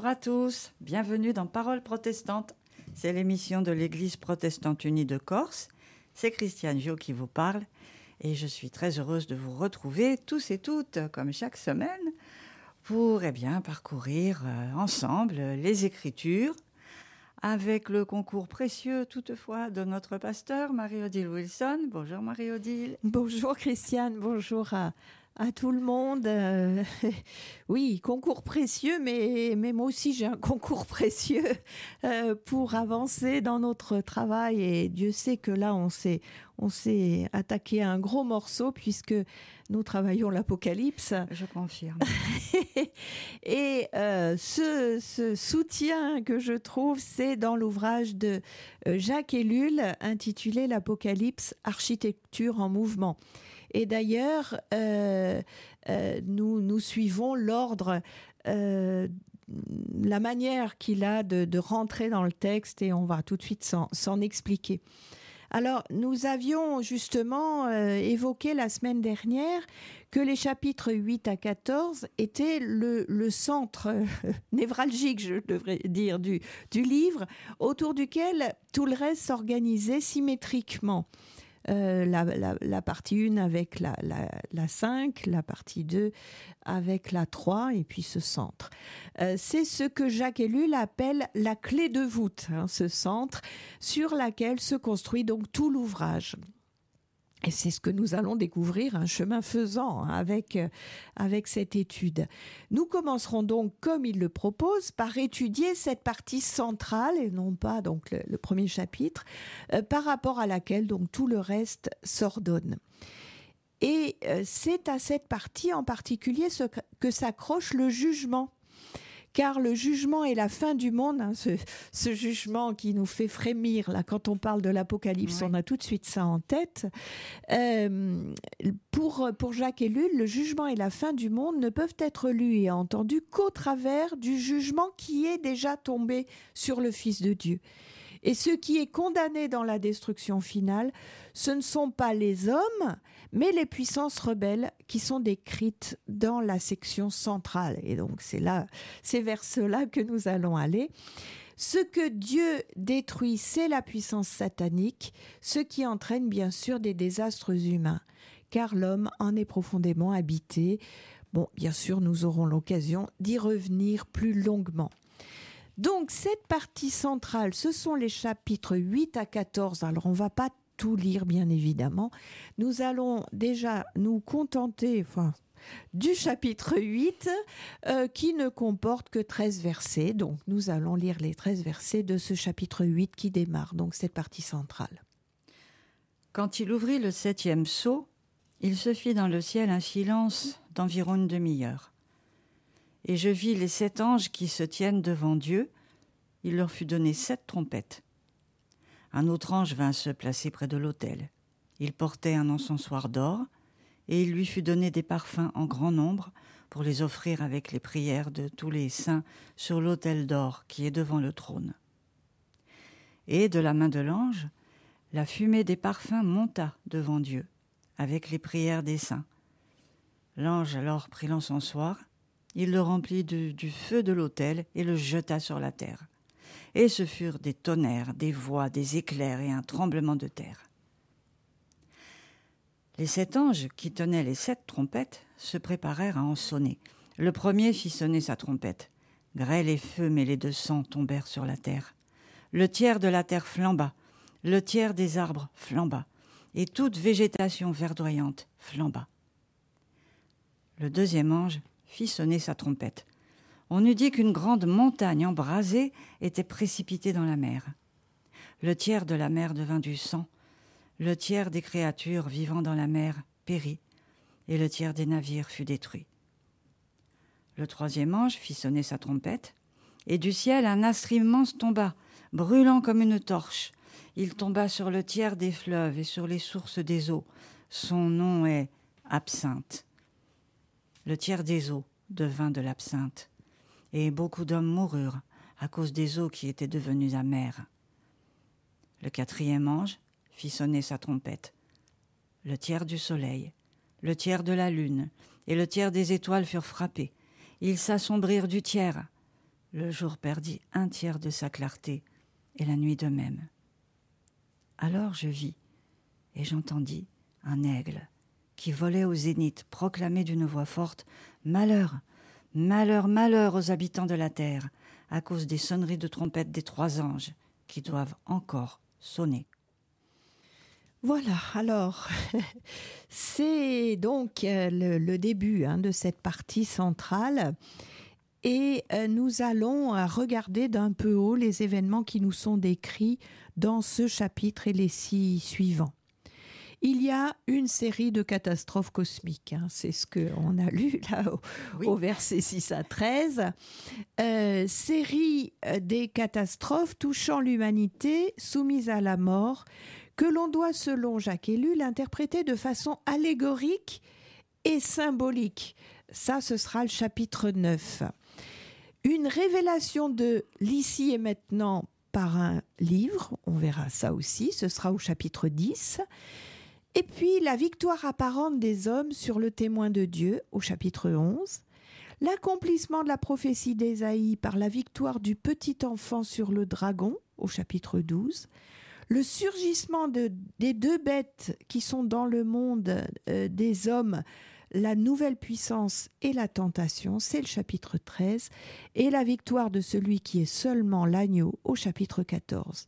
à tous, bienvenue dans Parole protestante. C'est l'émission de l'Église protestante unie de Corse. C'est Christiane Jo qui vous parle et je suis très heureuse de vous retrouver tous et toutes, comme chaque semaine, pour eh bien, parcourir euh, ensemble les Écritures avec le concours précieux toutefois de notre pasteur Marie-Odile Wilson. Bonjour Marie-Odile. Bonjour Christiane, bonjour à, à tout le monde. Euh, oui, concours précieux, mais, mais moi aussi j'ai un concours précieux euh, pour avancer dans notre travail. Et Dieu sait que là, on s'est, on s'est attaqué à un gros morceau puisque nous travaillons l'Apocalypse. Je confirme. et euh, ce, ce, soutien que je trouve, c'est dans l'ouvrage de Jacques Ellul intitulé L'Apocalypse, architecture en mouvement. Et d'ailleurs, euh, euh, nous, suivons l'ordre, euh, la manière qu'il a de, rentrer dans le texte et on va tout de suite s'en expliquer. Alors, nous avions justement évoqué la semaine dernière que les chapitres 8 à 14 étaient le, centre névralgique, je devrais dire, du livre, autour duquel tout le reste s'organisait symétriquement. Euh, la, la, la, partie 1 avec la, la, 5, la partie 2 avec la 3 et puis ce centre. Euh, c'est ce que Jacques Ellul appelle la clé de voûte, hein, ce centre sur laquelle se construit donc tout l'ouvrage. Et c'est ce que nous allons découvrir un chemin faisant avec, euh, avec cette étude. Nous commencerons donc, comme il le propose, par étudier cette partie centrale, et non pas donc le, premier chapitre, euh, par rapport à laquelle donc tout le reste s'ordonne. Et euh, c'est à cette partie en particulier que s'accroche le jugement car le jugement est la fin du monde, hein, ce, ce, jugement qui nous fait frémir là quand on parle de l'Apocalypse, ouais. on a tout de suite ça en tête. Euh, pour, pour Jacques Ellul, le jugement et la fin du monde ne peuvent être lus et entendus qu'au travers du jugement qui est déjà tombé sur le Fils de Dieu. Et ce qui est condamné dans la destruction finale, ce ne sont pas les hommes, mais les puissances rebelles qui sont décrites dans la section centrale. Et donc c'est là, c'est vers cela que nous allons aller. Ce que Dieu détruit, c'est la puissance satanique, ce qui entraîne bien sûr des désastres humains, car l'homme en est profondément habité. Bon, bien sûr, nous aurons l'occasion d'y revenir plus longuement. Donc cette partie centrale, ce sont les chapitres 8 à 14. Alors on va pas tout lire bien évidemment. Nous allons déjà nous contenter, enfin du chapitre 8 euh, qui ne comporte que 13 versets. Donc nous allons lire les 13 versets de ce chapitre 8 qui démarre donc cette partie centrale. Quand il ouvrit le septième sceau, il se fit dans le ciel un silence d'environ une demi-heure et je vis les sept anges qui se tiennent devant Dieu. Il leur fut donné sept trompettes. Un autre ange vint se placer près de l'autel. Il portait un encensoir d'or, et il lui fut donné des parfums en grand nombre pour les offrir avec les prières de tous les saints sur l'autel d'or qui est devant le trône. Et de la main de l'ange, la fumée des parfums monta devant Dieu, avec les prières des saints. L'ange alors prit l'encensoir, il le remplit du, feu de l'autel et le jeta sur la terre. Et ce furent des tonnerres, des voix, des éclairs et un tremblement de terre. Les sept anges qui tenaient les sept trompettes se préparèrent à en sonner. Le premier fit sonner sa trompette. Grêle et feu mêlés de sang tombèrent sur la terre. Le tiers de la terre flamba, le tiers des arbres flamba, et toute végétation verdoyante flamba. Le deuxième ange fit sonner sa trompette. On eût dit qu'une grande montagne embrasée était précipitée dans la mer. Le tiers de la mer devint du sang, le tiers des créatures vivant dans la mer périt, et le tiers des navires fut détruit. Le troisième ange fit sonner sa trompette, et du ciel un astre immense tomba, brûlant comme une torche. Il tomba sur le tiers des fleuves et sur les sources des eaux. Son nom est Absinthe le tiers des eaux devint de l'absinthe, et beaucoup d'hommes moururent à cause des eaux qui étaient devenues amères. Le quatrième ange fit sonner sa trompette. Le tiers du soleil, le tiers de la lune et le tiers des étoiles furent frappés. Ils s'assombrirent du tiers. Le jour perdit un tiers de sa clarté, et la nuit de même. Alors je vis, et j'entendis un aigle qui volait au zénith proclamer d'une voix forte Malheur, malheur, malheur aux habitants de la terre, à cause des sonneries de trompette des trois anges, qui doivent encore sonner. Voilà, alors c'est donc euh, le, début hein, de cette partie centrale et euh, nous allons euh, regarder d'un peu haut les événements qui nous sont décrits dans ce chapitre et les six suivants. Il y a une série de catastrophes cosmiques, hein, c'est ce qu'on a lu là au, verset 6 à 13. série des catastrophes touchant l'humanité soumise à la mort, que l'on doit, selon Jacques Ellul, l'interpréter de façon allégorique et symbolique. Ça, ce sera le chapitre 9. Une révélation de l'ici et maintenant par un livre, on verra ça aussi, ce sera au chapitre 10. Et puis la victoire apparente des hommes sur le témoin de Dieu au chapitre 11. L'accomplissement de la prophétie d'Ésaïe par la victoire du petit enfant sur le dragon au chapitre 12 le surgissement des deux bêtes qui sont dans le monde euh, des hommes, la nouvelle puissance et la tentation, c'est le chapitre 13, et la victoire de celui qui est seulement l'agneau au chapitre 14.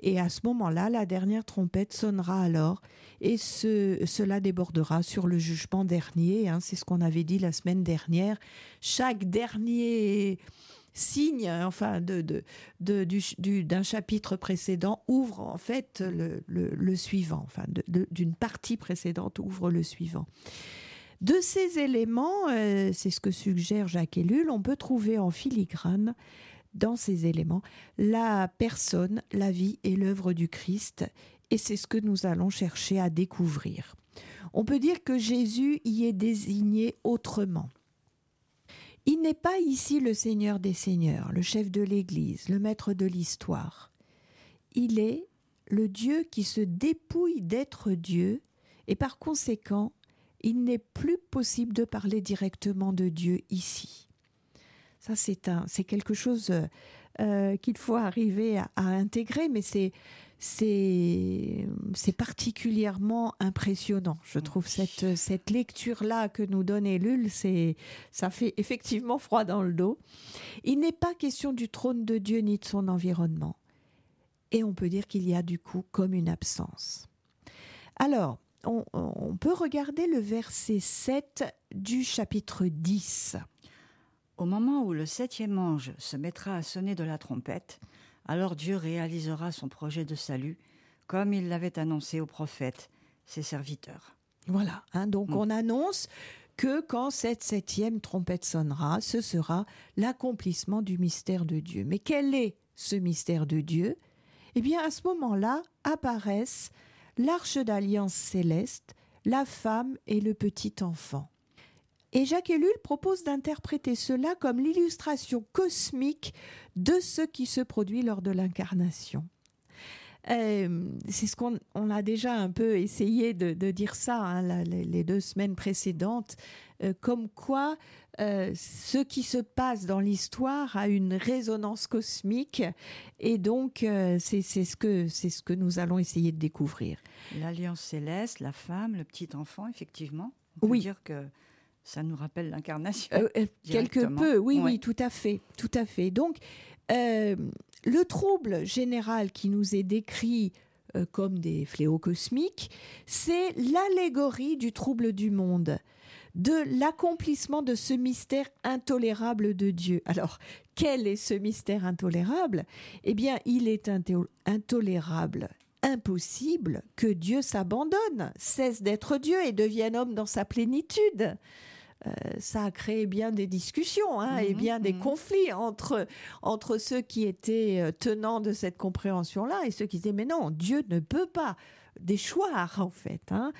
Et à ce moment-là, la dernière trompette sonnera alors, et cela débordera sur le jugement dernier. Hein, c'est ce qu'on avait dit la semaine dernière. Chaque dernier signe, enfin, d'un chapitre précédent ouvre en fait le, suivant, enfin, d'une partie précédente ouvre le suivant. De ces éléments, euh, c'est ce que suggère Jacques Ellul, on peut trouver en filigrane dans ces éléments la personne, la vie et l'œuvre du Christ, et c'est ce que nous allons chercher à découvrir. On peut dire que Jésus y est désigné autrement. Il n'est pas ici le Seigneur des Seigneurs, le chef de l'Église, le maître de l'histoire. Il est le Dieu qui se dépouille d'être Dieu, et par conséquent, il n'est plus possible de parler directement de Dieu ici. Ça, c'est un, c'est quelque chose euh, qu'il faut arriver à intégrer, mais c'est c'est particulièrement impressionnant. Je trouve cette, cette lecture-là que nous donne Ellul, ça fait effectivement froid dans le dos. Il n'est pas question du trône de Dieu ni de son environnement. Et on peut dire qu'il y a du coup comme une absence. Alors, on, on peut regarder le verset 7 du chapitre 10. Au moment où le septième ange se mettra à sonner de la trompette, alors Dieu réalisera son projet de salut, comme il l'avait annoncé aux prophètes, ses serviteurs. Voilà, hein, donc mm. on annonce que quand cette septième trompette sonnera, ce sera l'accomplissement du mystère de Dieu. Mais quel est ce mystère de Dieu? Eh bien, à ce moment-là apparaissent l'arche d'alliance céleste, la femme et le petit enfant. Et Jacques Ellul propose d'interpréter cela comme l'illustration cosmique de ce qui se produit lors de l'incarnation. Euh, c'est ce qu'on a déjà un peu essayé de, dire ça hein, les deux semaines précédentes, euh, comme quoi euh, ce qui se passe dans l'histoire a une résonance cosmique et donc c'est ce que c'est ce que nous allons essayer de découvrir. L'alliance céleste, la femme, le petit enfant, effectivement. On peut oui. dire que ça nous rappelle l'incarnation. Euh, euh, quelque peu, oui, oui, tout à fait, tout à fait. Donc, euh, le trouble général qui nous est décrit comme des fléaux cosmiques, c'est l'allégorie du trouble du monde, de l'accomplissement de ce mystère intolérable de Dieu. Alors, quel est ce mystère intolérable? Eh bien, il est intolérable impossible que Dieu s'abandonne, cesse d'être Dieu et devienne homme dans sa plénitude. Euh, ça a créé bien des discussions hein, et mhm, bien des mhm. conflits entre, entre ceux qui étaient euh, tenants de cette compréhension-là et ceux qui disaient mais non, Dieu ne peut pas déchoir en fait. Hein.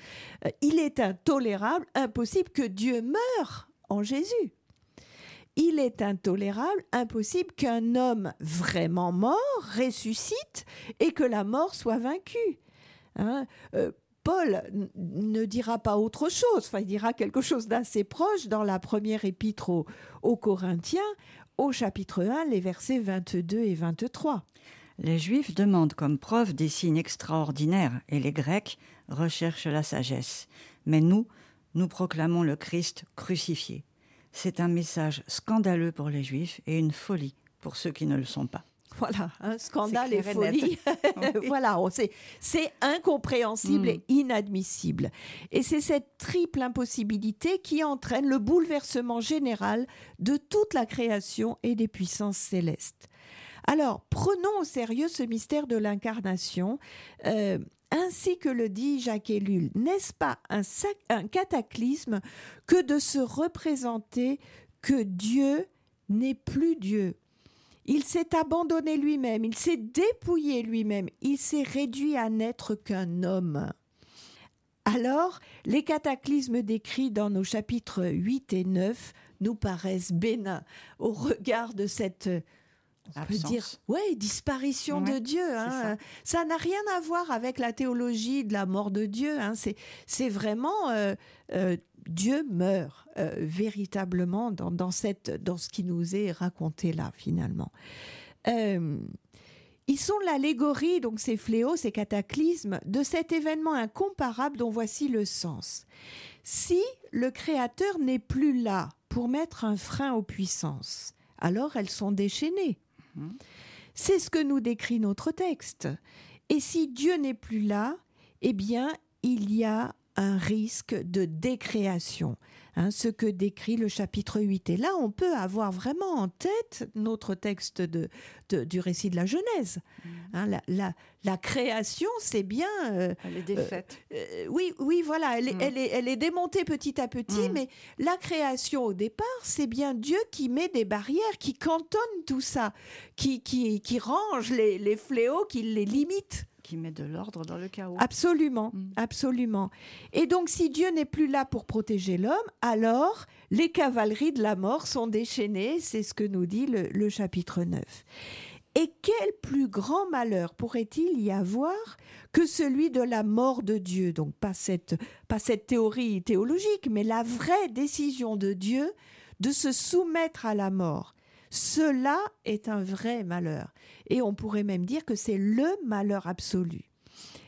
Euh, il est intolérable, impossible que Dieu meure en Jésus. Il est intolérable, impossible qu'un homme vraiment mort ressuscite et que la mort soit vaincue. Hein. Paul ne dira pas autre chose, enfin il dira quelque chose d'assez proche dans la première épître aux, Corinthiens. au chapitre 1, les versets 22 et 23. Les Juifs demandent comme preuve des signes extraordinaires et les Grecs recherchent la sagesse. Mais nous, nous proclamons le Christ crucifié. C'est un message scandaleux pour les Juifs et une folie pour ceux qui ne le sont pas. Voilà, un scandale et folie. voilà, c'est incompréhensible et mm. inadmissible. Et c'est cette triple impossibilité qui entraîne le bouleversement général de toute la création et des puissances célestes. Alors, prenons au sérieux ce mystère de l'incarnation. Euh, ainsi que le dit Jacques Ellul, n'est-ce pas un, un cataclysme que de se représenter que Dieu n'est plus Dieu? Il s'est abandonné lui-même, il s'est dépouillé lui-même, il s'est réduit à n'être qu'un homme. Alors, les cataclysmes décrits dans nos chapitres 8 et 9 nous paraissent bénins au regard de cette on peut dire, ouais, disparition de Dieu. Hein. Ça n'a rien à voir avec la théologie de la mort de Dieu. Hein. C'est vraiment euh, euh, Dieu meurt euh, véritablement dans, cette, dans ce qui nous est raconté là, finalement. ils sont l'allégorie, donc ces fléaux, ces cataclysmes, de cet événement incomparable dont voici le sens. Si le Créateur n'est plus là pour mettre un frein aux puissances, alors elles sont déchaînées. C'est ce que nous décrit notre texte. Et si Dieu n'est plus là, eh bien, il y a un risque de décréation. Hein, ce que décrit le chapitre 8. Et là, on peut avoir vraiment en tête notre texte de, du récit de la Genèse. Mm. Hein, la, la, création, c'est bien... Euh, elle est défaite. Euh, euh, oui, oui, voilà, elle, est, mm. elle, est, elle est démontée petit à petit, mm. mais la création, au départ, c'est bien Dieu qui met des barrières, qui cantonne tout ça, qui, qui, qui range les, les fléaux, qui les limite qui met de l'ordre dans le chaos. Absolument, mm. absolument. Et donc, si Dieu n'est plus là pour protéger l'homme, alors les cavaleries de la mort sont déchaînées, c'est ce que nous dit le, chapitre 9. Et quel plus grand malheur pourrait-il y avoir que celui de la mort de Dieu? Donc pas cette, pas cette théorie théologique, mais la vraie décision de Dieu de se soumettre à la mort. Cela est un vrai malheur. Et on pourrait même dire que c'est le malheur absolu.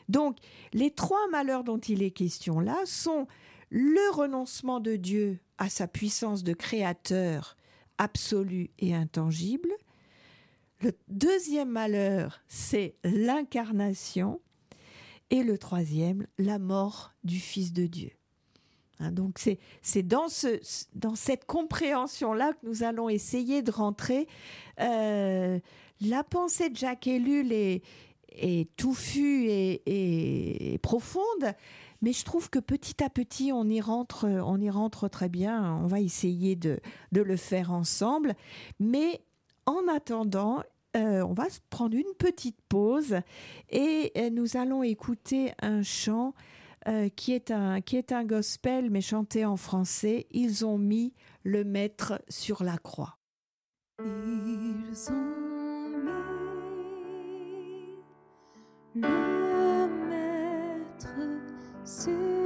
Donc, les trois malheurs dont il est question là sont le renoncement de Dieu à sa puissance de créateur absolu et intangible. Le deuxième malheur, c'est l'incarnation. Et le troisième, la mort du Fils de Dieu. Hein, donc c'est dans, ce, dans cette compréhension-là que nous allons essayer de rentrer. Euh, la pensée de Jacques Ellul est, est touffue et, profonde, mais je trouve que petit à petit on y rentre, on y rentre très bien. On va essayer de, de le faire ensemble, mais en attendant, euh, on va prendre une petite pause et euh, nous allons écouter un chant euh, qui, est un, qui est un gospel mais chanté en français. Ils ont mis le maître sur la croix. Ils ont mis le maître sur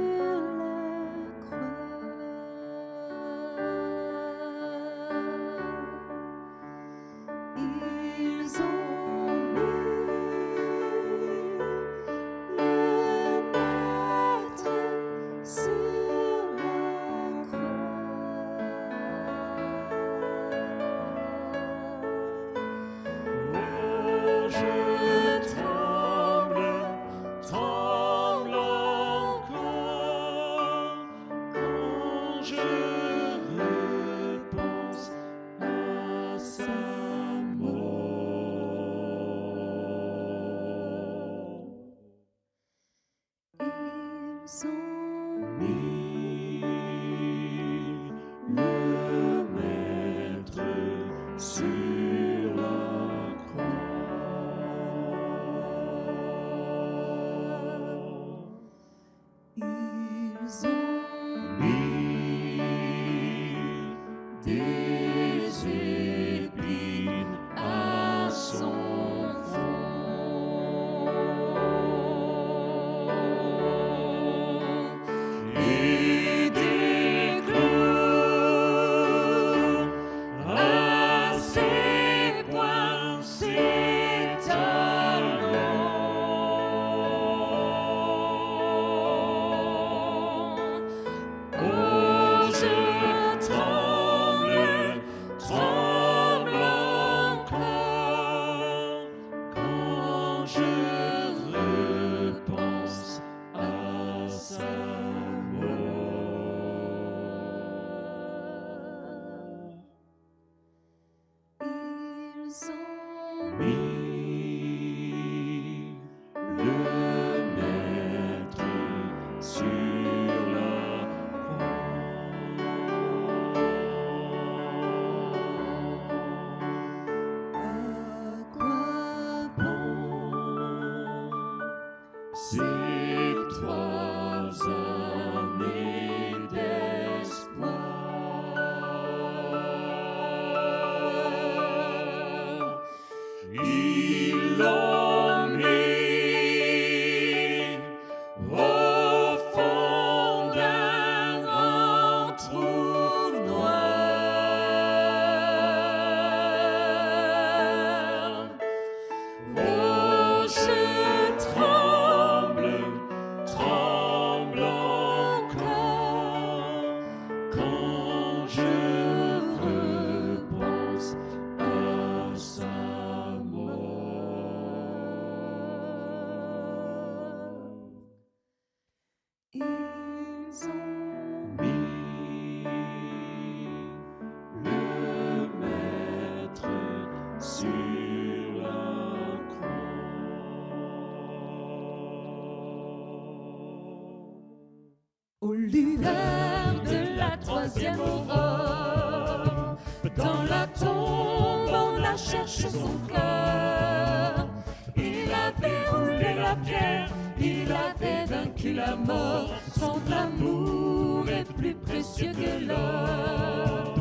je lueurs de la troisième aurore, dans la tombe on a cherché son cœur. Il avait roulé la pierre, il avait vaincu la mort. Son amour est plus précieux que l'or.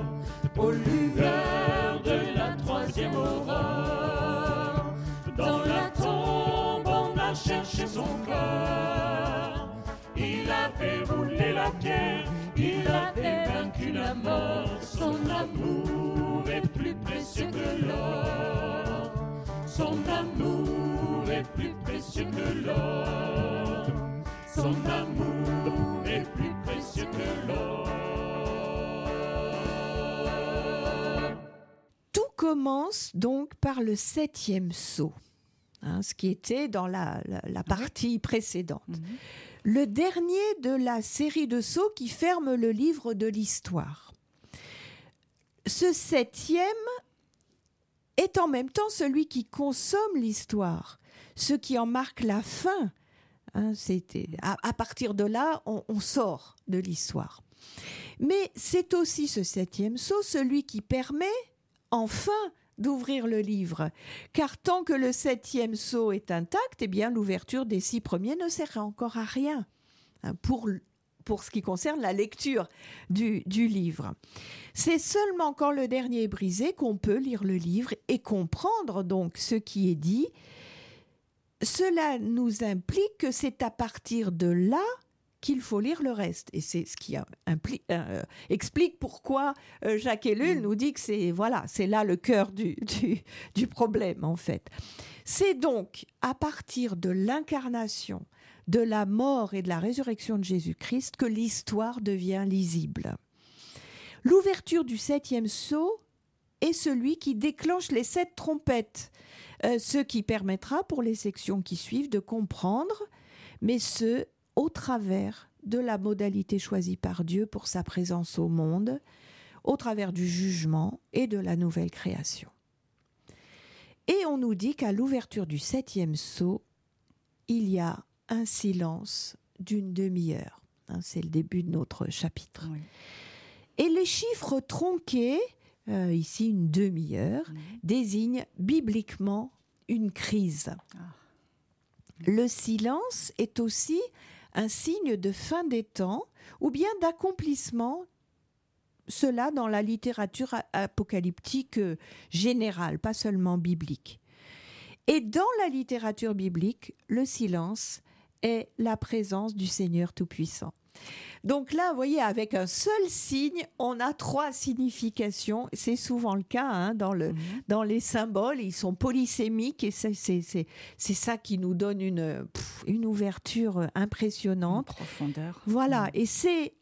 Aux lueurs de la troisième aurore, dans la tombe on a cherché son corps. Il avait roulé la pierre, il avait vaincu la mort. Son amour est plus précieux que l'or. Son amour est plus précieux que l'or. Son amour est plus précieux que l'or. Tout commence donc par le septième saut, hein, ce qui était dans la, la- la partie précédente. Mhm. Le dernier de la série de sauts qui ferme le livre de l'histoire. Ce septième est en même temps celui qui consomme l'histoire, ce qui en marque la fin. Hein, à, partir de là, on, on sort de l'histoire. Mais c'est aussi ce septième saut celui qui permet enfin d'ouvrir le livre. Car tant que le septième saut est intact, eh bien l'ouverture des six premiers ne sert encore à rien hein, pour, pour ce qui concerne la lecture du, du livre. C'est seulement quand le dernier est brisé qu'on peut lire le livre et comprendre donc ce qui est dit. Cela nous implique que c'est à partir de là qu'il faut lire le reste. Et c'est ce qui euh, explique pourquoi euh, Jacques Ellul nous dit que c'est voilà, c'est là le cœur du, du, du problème en fait. C'est donc à partir de l'incarnation, de la mort et de la résurrection de Jésus-Christ que l'histoire devient lisible. L'ouverture du septième sceau est celui qui déclenche les sept trompettes, euh, ce qui permettra pour les sections qui suivent de comprendre, mais ce au travers de la modalité choisie par Dieu pour sa présence au monde, au travers du jugement et de la nouvelle création. Et on nous dit qu'à l'ouverture du septième sceau, il y a un silence d'une demi-heure. Hein, C'est le début de notre chapitre. Oui. Et les chiffres tronqués, euh, ici une demi-heure, désignent bibliquement une crise. Ah. Le silence est aussi un signe de fin des temps ou bien d'accomplissement, cela dans la littérature apocalyptique euh, générale, pas seulement biblique. Et dans la littérature biblique, le silence est la présence du Seigneur Tout-Puissant. Donc là, vous voyez, avec un seul signe, on a trois significations. C'est souvent le cas hein, dans, le, Mhm. dans les symboles. Ils sont polysémiques et c'est c'est- c'est- c'est ça qui nous donne une, pff, une ouverture Une impressionnante. profondeur. Voilà, Mhm. et c'est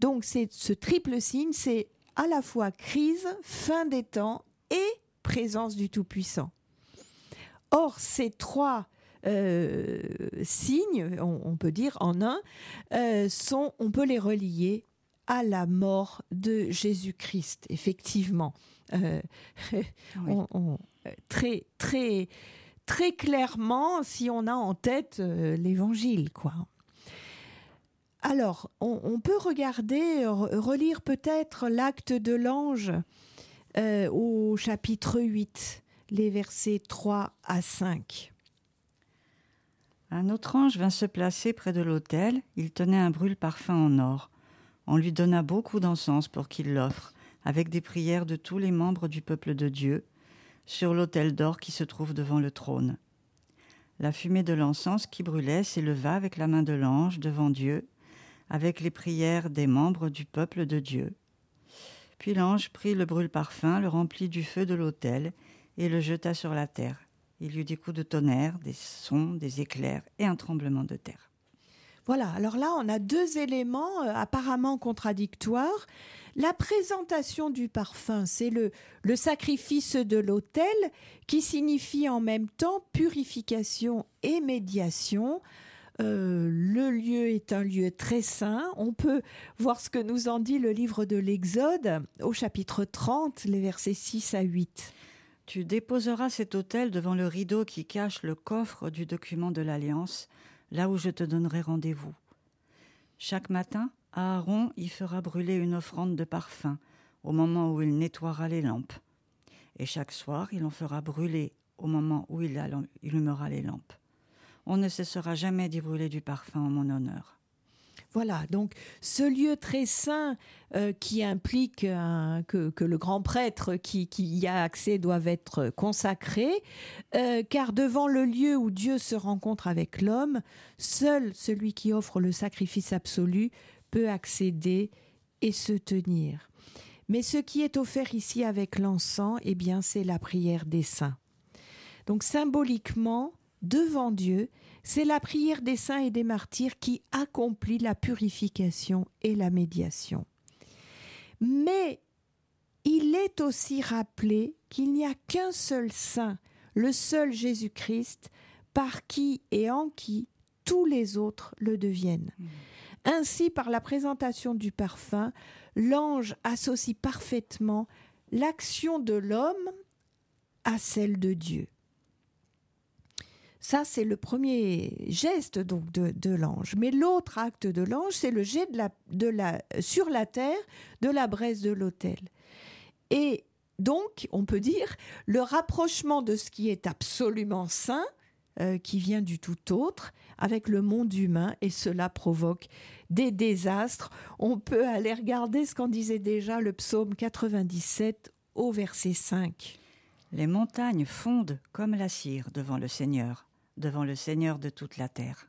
donc c'est ce triple signe, c'est à la fois crise, fin des temps et présence du Tout-Puissant. Or, ces trois euh, signes, on, on peut dire en un, euh, sont, on peut les relier à la mort de Jésus-Christ, effectivement. Euh, on- on- très, très, très clairement, si on a en tête l'évangile, quoi. Alors, on, peut regarder, re- relire peut-être l'acte de l'ange au chapitre 8, les versets 3 à 5. Un autre ange vint se placer près de l'autel. Il tenait un brûle-parfum en or. On lui donna beaucoup d'encens pour qu'il l'offre, avec des prières de tous les membres du peuple de Dieu, sur l'autel d'or qui se trouve devant le trône. La fumée de l'encens qui brûlait s'éleva avec la main de l'ange devant Dieu, avec les prières des membres du peuple de Dieu. Puis l'ange prit le brûle-parfum, le remplit du feu de l'autel, et le jeta sur la terre. Il y eut des coups de tonnerre, des sons, des éclairs et un tremblement de terre. Voilà, alors là, on a deux éléments euh, apparemment contradictoires. La présentation du parfum, c'est le, le sacrifice de l'autel qui signifie en même temps purification et médiation. Euh, le lieu est un lieu très saint. On peut voir ce que nous en dit le livre de l'Exode au chapitre 30, les versets 6 à 8. Tu déposeras cet autel devant le rideau qui cache le coffre du document de l'Alliance, là où je te donnerai rendez-vous. Chaque matin, Aaron y fera brûler une offrande de parfum au moment où il nettoiera les lampes. Et chaque soir, il en fera brûler au moment où il allu- allumera les lampes. On ne cessera jamais d'y brûler du parfum en mon honneur. Voilà, donc ce lieu très saint euh, qui implique que, le grand prêtre qui, qui y a accès doit être consacré, euh, car devant le lieu où Dieu se rencontre avec l'homme, seul celui qui offre le sacrifice absolu peut accéder et se tenir. Mais ce qui est offert ici avec l'encens, eh bien, c'est la prière des saints. Donc symboliquement, devant Dieu, c'est la prière des saints et des martyrs qui accomplit la purification et la médiation. Mais il est aussi rappelé qu'il n'y a qu'un seul saint, le seul Jésus-Christ, par qui et en qui tous les autres le deviennent. Ainsi, par la présentation du parfum, l'ange associe parfaitement l'action de l'homme à celle de Dieu. Ça, c'est le premier geste donc de, l'ange. Mais l'autre acte de l'ange, c'est le jet de la, sur la terre de la braise de l'autel. Et donc, on peut dire, le rapprochement de ce qui est absolument saint, euh, qui vient du tout autre, avec le monde humain, et cela provoque des désastres. On peut aller regarder ce qu'en disait déjà le psaume 97 au verset 5. Les montagnes fondent comme la cire devant le Seigneur, devant le Seigneur de toute la terre.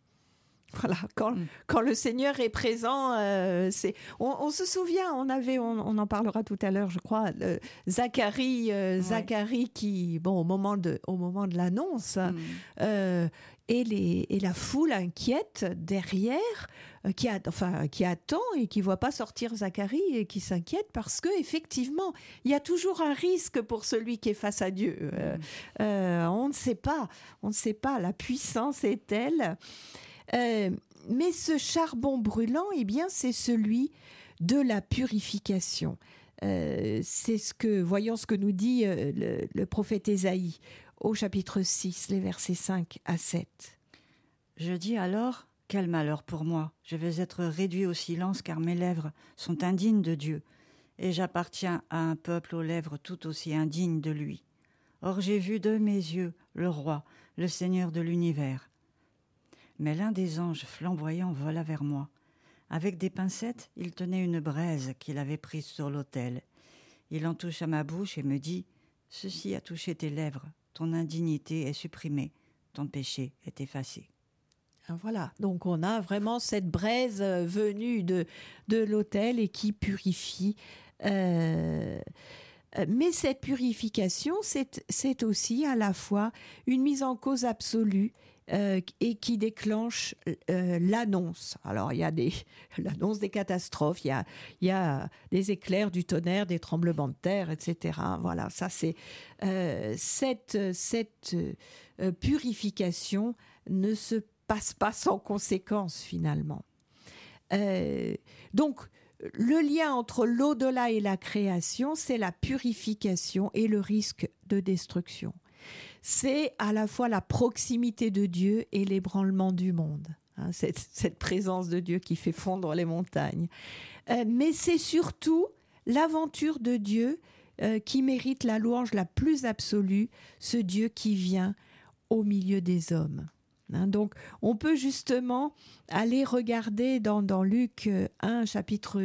Voilà, quand, Mm. quand le Seigneur est présent, euh, c'est. On, on se souvient, on avait, on, on en parlera tout à l'heure, je crois, euh, Zacharie, euh, Ouais. Zacharie qui, bon, au moment de, au moment de l'annonce, Mm. Et, les, et la foule inquiète derrière, euh, qui, a, enfin, qui attend et qui voit pas sortir Zacharie et qui s'inquiète parce que effectivement, il y a toujours un risque pour celui qui est face à Dieu. Euh, euh, on ne sait pas, on ne sait pas. La puissance est telle. Mais ce charbon brûlant, eh bien, c'est celui de la purification. Euh, c'est ce que, voyons ce que nous dit euh, le, le prophète Ésaïe au chapitre 6, les versets 5 à 7. Je dis alors Quel malheur pour moi Je vais être réduit au silence car mes lèvres sont indignes de Dieu, et j'appartiens à un peuple aux lèvres tout aussi indignes de lui. Or j'ai vu de mes yeux le roi, le Seigneur de l'univers. Mais l'un des anges flamboyants vola vers moi. Avec des pincettes, il tenait une braise qu'il avait prise sur l'autel. Il en toucha ma bouche et me dit Ceci a touché tes lèvres, ton indignité est supprimée, ton péché est effacé. Ah, Voilà, donc on a vraiment cette braise euh, venue de, de l'autel et qui purifie. Euh, Euh, mais cette purification, c'est c'est aussi à la fois une mise en cause absolue euh, et qui déclenche euh, l'annonce. Alors, il y a l'annonce des catastrophes, il y a, des éclairs, du tonnerre, des tremblements de terre, etc. Voilà, ça c'est euh, cette purification ne se passe pas sans conséquence finalement. Donc, le lien entre l'au-delà et la création, c'est la purification et le risque de destruction. C'est à la fois la proximité de Dieu et l'ébranlement du monde. hein, cette, présence de Dieu qui fait fondre les montagnes. Euh, mais c'est surtout l'aventure de Dieu euh, qui mérite la louange la plus absolue, ce Dieu qui vient au milieu des hommes. Hein, donc, on peut justement aller regarder dans, dans Luc euh, 1, chapitre,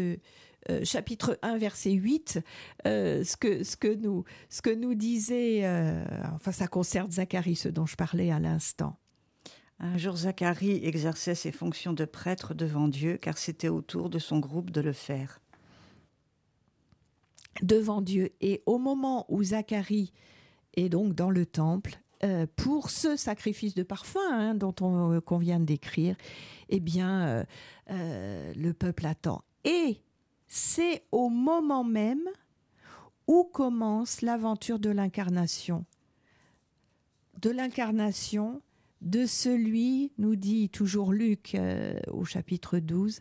euh, chapitre 1, verset 8, euh, ce, que, ce, que nous, ce que nous disait, euh, enfin, ça concerne Zacharie, ce dont je parlais à l'instant. Un jour, Zacharie exerçait ses fonctions de prêtre devant Dieu, car c'était au tour de son groupe de le faire. devant Dieu. Et au moment où Zacharie est donc dans le temple, euh, pour ce sacrifice de parfum hein, dont on euh, qu'on vient de décrire, eh bien, euh, le peuple attend. Et c'est au moment même où commence l'aventure de l'incarnation. De l'incarnation de celui, nous dit toujours Luc euh, au chapitre 12,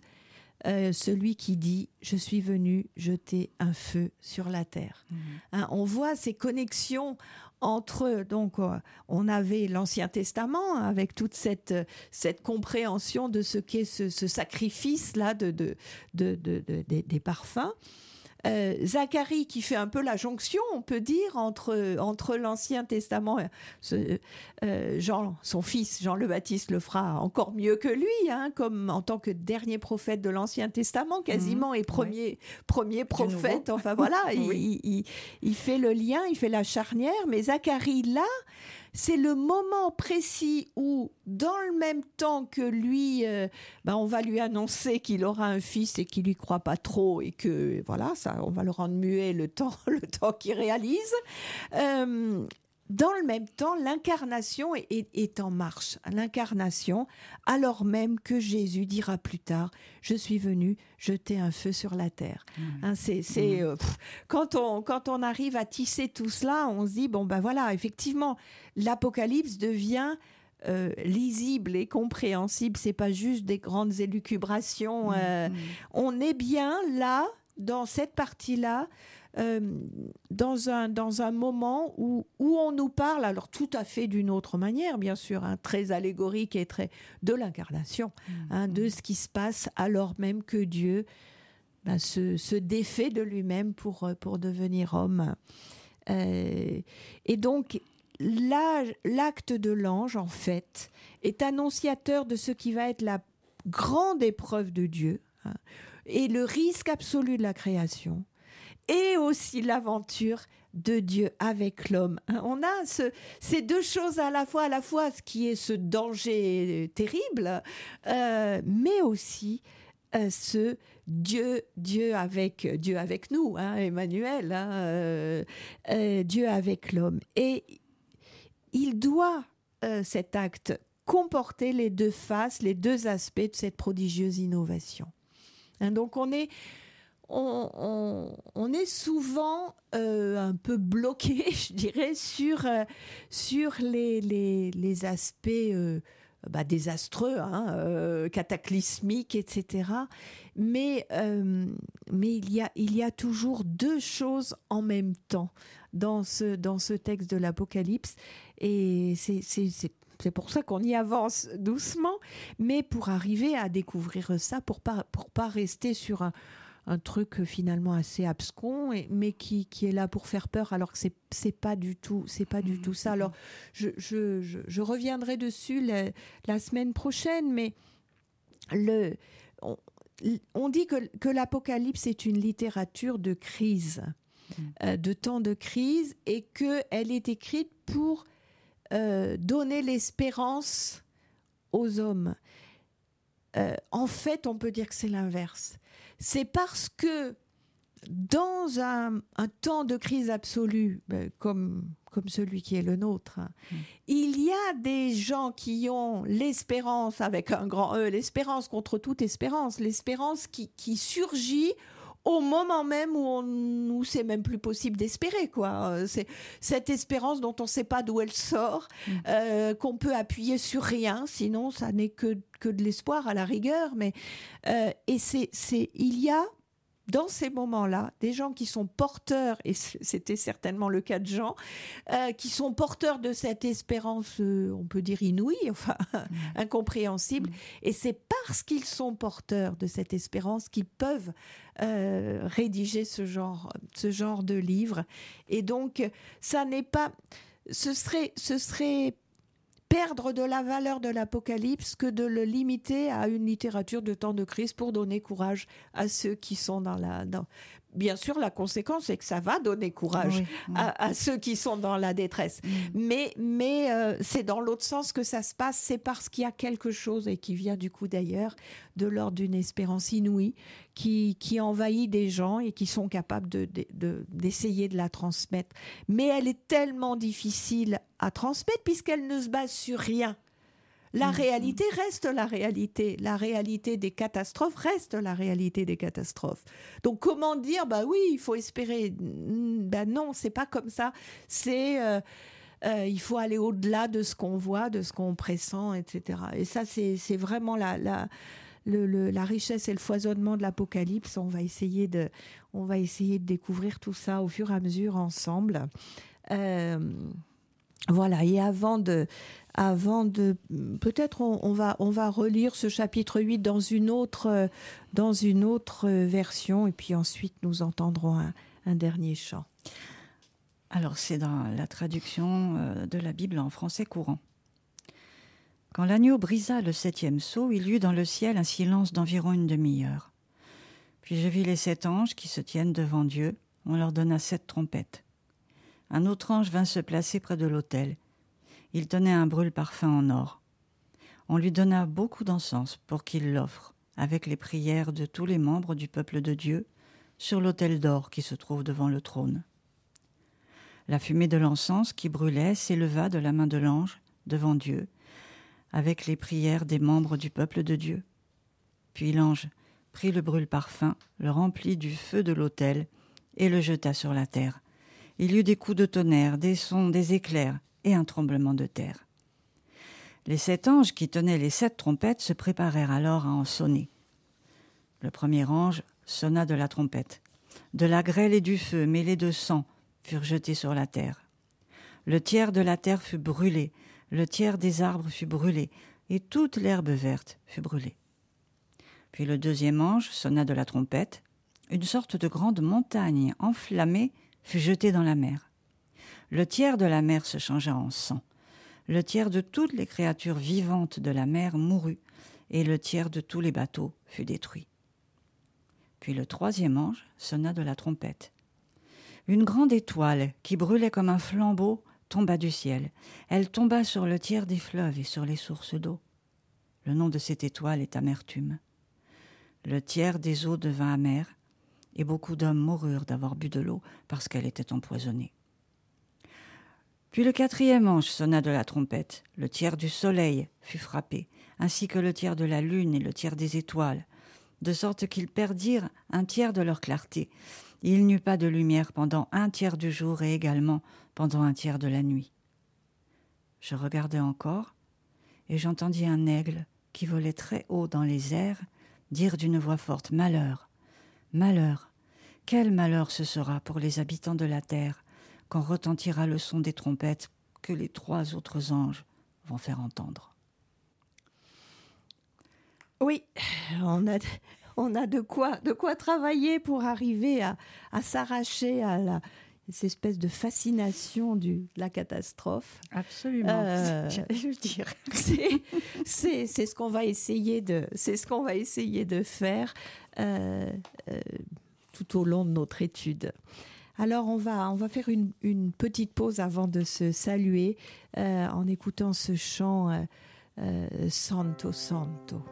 euh, celui qui dit Je suis venu jeter un feu sur la terre. Hein, on voit ces connexions entre donc euh, on avait l'Ancien Testament avec toute cette euh, compréhension de ce qu'est ce, ce sacrifice là de, de, de, de- de- des- des parfums. Euh, Zacharie qui fait un peu la jonction, on peut dire, entre, entre l'Ancien Testament, euh, ce- euh, Jean, son fils, Jean le Baptiste, le fera encore mieux que lui, hein, comme en tant que dernier prophète de l'Ancien Testament, quasiment, et premier, premier prophète. Enfin voilà, Oui. il, il- il fait le lien, il fait la charnière, mais Zacharie, là, c'est le moment précis où, dans le même temps que lui, euh, ben, on va lui annoncer qu'il aura un fils et qu'il lui croit pas trop et que voilà, ça, on va le rendre muet le temps, le temps qu'il réalise. Euh, dans le même temps, l'incarnation est, est- est en marche. L'incarnation, alors même que Jésus dira plus tard Je suis venu jeter un feu sur la terre. Hein, c'est, c'est, euh, quand, on, quand on arrive à tisser tout cela, on se dit Bon, ben voilà, effectivement, l'Apocalypse devient. euh, lisible et compréhensible, c'est pas juste des grandes élucubrations. euh, on est bien là, dans cette partie-là, euh, dans, un, dans un moment où, où on nous parle, alors tout à fait d'une autre manière, bien sûr, hein, très allégorique et très de l'incarnation, hein, de ce qui se passe alors même que Dieu ben, se, se défait de lui-même pour, euh, pour devenir homme. Euh, et donc, l'acte de l'ange, en fait, est annonciateur de ce qui va être la grande épreuve de Dieu hein, et le risque absolu de la création et aussi l'aventure de Dieu avec l'homme. Hein, On a ce- ces deux choses à la fois, à la fois ce qui est ce danger terrible, euh, mais aussi euh, ce Dieu, Dieu avec Dieu avec nous, hein, Emmanuel, hein, euh, Dieu avec l'homme. Et il doit cet acte comporter les deux faces, les deux aspects de cette prodigieuse innovation. Donc on est on, est souvent euh, un peu bloqué, je dirais, sur, euh, sur les, les, aspects euh, bah, désastreux, hein, cataclysmiques, etc. Mais, mais il, y a, il y a toujours deux choses en même temps dans ce, dans ce texte de l'Apocalypse. Et c'est- c'est pour ça qu'on y avance doucement, mais pour arriver à découvrir ça, pour pas, pour pas rester sur un, un truc euh, finalement assez abscon, et, mais qui, qui est là pour faire peur, alors que c'est c'est pas du tout, c'est pas du tout ça. Alors, je, je, je, je reviendrai dessus la, la semaine prochaine, mais le, on, on dit que, que l'Apocalypse est une littérature de crise, euh, de temps de crise, et qu'elle est écrite pour euh, donner l'espérance aux hommes. Euh, en fait, on peut dire que c'est l'inverse. C'est parce que dans un, un temps de crise absolue, ben, comme, comme celui qui est le nôtre, Mm. il y a des gens qui ont l'espérance avec un grand E, l'espérance contre toute espérance, l'espérance qui, qui surgit au moment même où, on, où c'est même plus possible d'espérer quoi. Euh, C'est cette espérance dont on ne sait pas d'où elle sort, Mm. euh, qu'on peut appuyer sur rien, sinon ça n'est que, que de l'espoir à la rigueur. Mais euh, et c'est c'est il y a dans ces moments-là, des gens qui sont porteurs, et c'était certainement le cas de Jean, euh, qui sont porteurs de cette espérance, euh, on peut dire inouïe, enfin incompréhensible, et c'est parce qu'ils sont porteurs de cette espérance qu'ils peuvent euh, rédiger ce genre, ce genre de livre. Et donc, ça n'est pas, ce serait, ce serait perdre de la valeur de l'Apocalypse que de le limiter à une littérature de temps de crise pour donner courage à ceux qui sont dans la... Dans... Bien sûr, la conséquence, c'est que ça va donner courage Oui, oui. à, à ceux qui sont dans la détresse. Mm. Mais, mais euh, c'est dans l'autre sens que ça se passe, c'est parce qu'il y a quelque chose, et qui vient du coup d'ailleurs, de l'ordre d'une espérance inouïe, qui, qui envahit des gens et qui sont capables de- de- de- d'essayer de, la transmettre. Mais elle est tellement difficile à transmettre puisqu'elle ne se base sur rien. La Mm. réalité reste la réalité. La réalité des catastrophes reste la réalité des catastrophes. Donc comment dire bah oui, il faut espérer. Mm, Ben non, c'est pas comme ça. C'est euh, euh, il faut aller au-delà de ce qu'on voit, de ce qu'on pressent, etc. Et ça, c'est c'est vraiment la, la, la richesse et le foisonnement de l'Apocalypse. On va essayer de, on va essayer de découvrir tout ça au fur et à mesure ensemble. Euh, voilà. Et avant de, avant de, peut-être on, va, on va relire ce chapitre 8 dans une autre, dans une autre version, et puis ensuite nous entendrons un, un dernier chant. Alors, c'est dans la traduction euh, de la Bible en français courant. Quand l'agneau brisa le septième sceau, il y eut dans le ciel un silence d'environ une demi-heure. Puis je vis les sept anges qui se tiennent devant Dieu. On leur donna sept trompettes. Un autre ange vint se placer près de l'autel. Il tenait un brûle-parfum en or. On lui donna beaucoup d'encens pour qu'il l'offre, avec les prières de tous les membres du peuple de Dieu, sur l'autel d'or qui se trouve devant le trône. La fumée de l'encens qui brûlait s'éleva de la main de l'ange devant Dieu, avec les prières des membres du peuple de Dieu. Puis l'ange prit le brûle-parfum, le remplit du feu de l'autel, et le jeta sur la terre. Il y eut des coups de tonnerre, des sons, des éclairs, et un tremblement de terre. Les sept anges qui tenaient les sept trompettes se préparèrent alors à en sonner. Le premier ange sonna de la trompette. De la grêle et du feu mêlés de sang furent jetés sur la terre. Le tiers de la terre fut brûlé, le tiers des arbres fut brûlé, et toute l'herbe verte fut brûlée. Puis le deuxième ange sonna de la trompette. Une sorte de grande montagne enflammée fut jetée dans la mer. Le tiers de la mer se changea en sang. Le tiers de toutes les créatures vivantes de la mer mourut, et le tiers de tous les bateaux fut détruit. Puis le troisième ange sonna de la trompette. Une grande étoile, qui brûlait comme un flambeau, tomba du ciel. Elle tomba sur le tiers des fleuves et sur les sources d'eau. Le nom de cette étoile est amertume. Le tiers des eaux devint amer, et beaucoup d'hommes moururent d'avoir bu de l'eau parce qu'elle était empoisonnée. Puis le quatrième ange sonna de la trompette. Le tiers du soleil fut frappé, ainsi que le tiers de la lune et le tiers des étoiles, de sorte qu'ils perdirent un tiers de leur clarté. Il n'y eut pas de lumière pendant un tiers du jour et également pendant un tiers de la nuit. Je regardai encore, et j'entendis un aigle qui volait très haut dans les airs dire d'une voix forte Malheur, malheur, quel malheur ce sera pour les habitants de la terre quand retentira le son des trompettes que les trois autres anges vont faire entendre. Oui, on a, on a de quoi, de quoi travailler pour arriver à, à s'arracher à la, cette espèce de fascination du, de la catastrophe. Absolument. Euh, je dire. C'est, ce qu'on va essayer de, c'est ce qu'on va essayer de faire euh, euh, tout au long de notre étude. Alors on va, on va faire une, une petite pause avant de se saluer en écoutant ce chant Santo. Santo,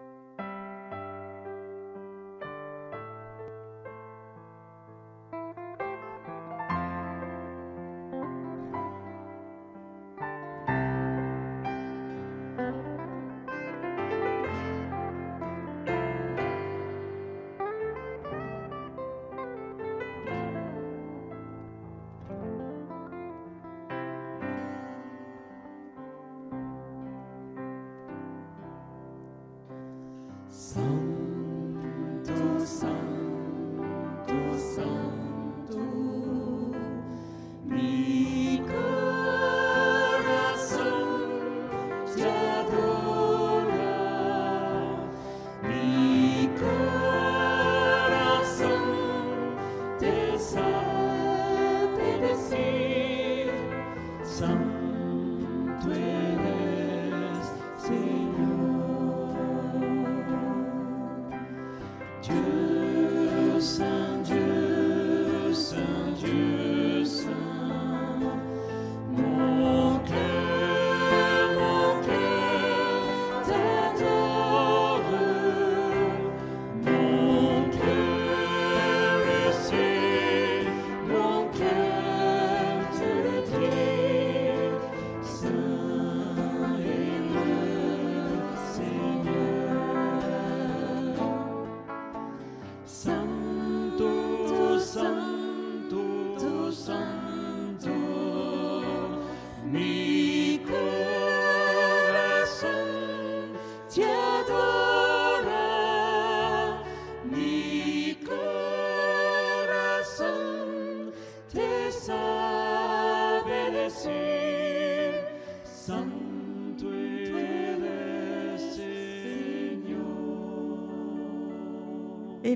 Santo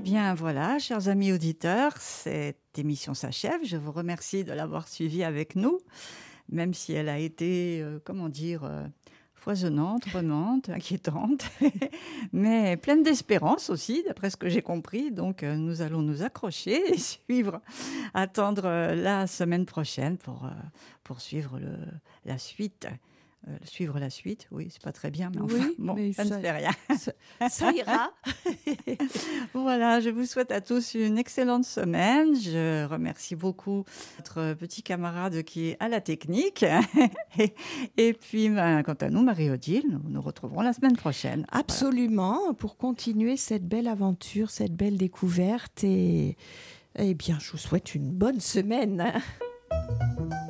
bien voilà, chers amis auditeurs, cette émission s'achève. Je vous remercie de l'avoir suivie avec nous, même si elle a été, euh, comment dire, euh, foisonnante, prenante, inquiétante, mais pleine d'espérance aussi, d'après ce que j'ai compris. Donc euh, nous allons nous accrocher et suivre, attendre la semaine prochaine pour poursuivre la suite. Euh, suivre la suite, oui, c'est pas très bien, mais enfin, Oui, bon, mais ça, ça- ne fait rien. Ça, ça ira. Voilà, je vous souhaite à tous une excellente semaine. Je remercie beaucoup notre petit camarade qui est à la technique. et, et puis, ben, quant à nous, Marie-Odile, nous nous retrouverons la semaine prochaine. Absolument, pour continuer cette belle aventure, cette belle découverte. Et, eh bien, je vous souhaite une bonne semaine.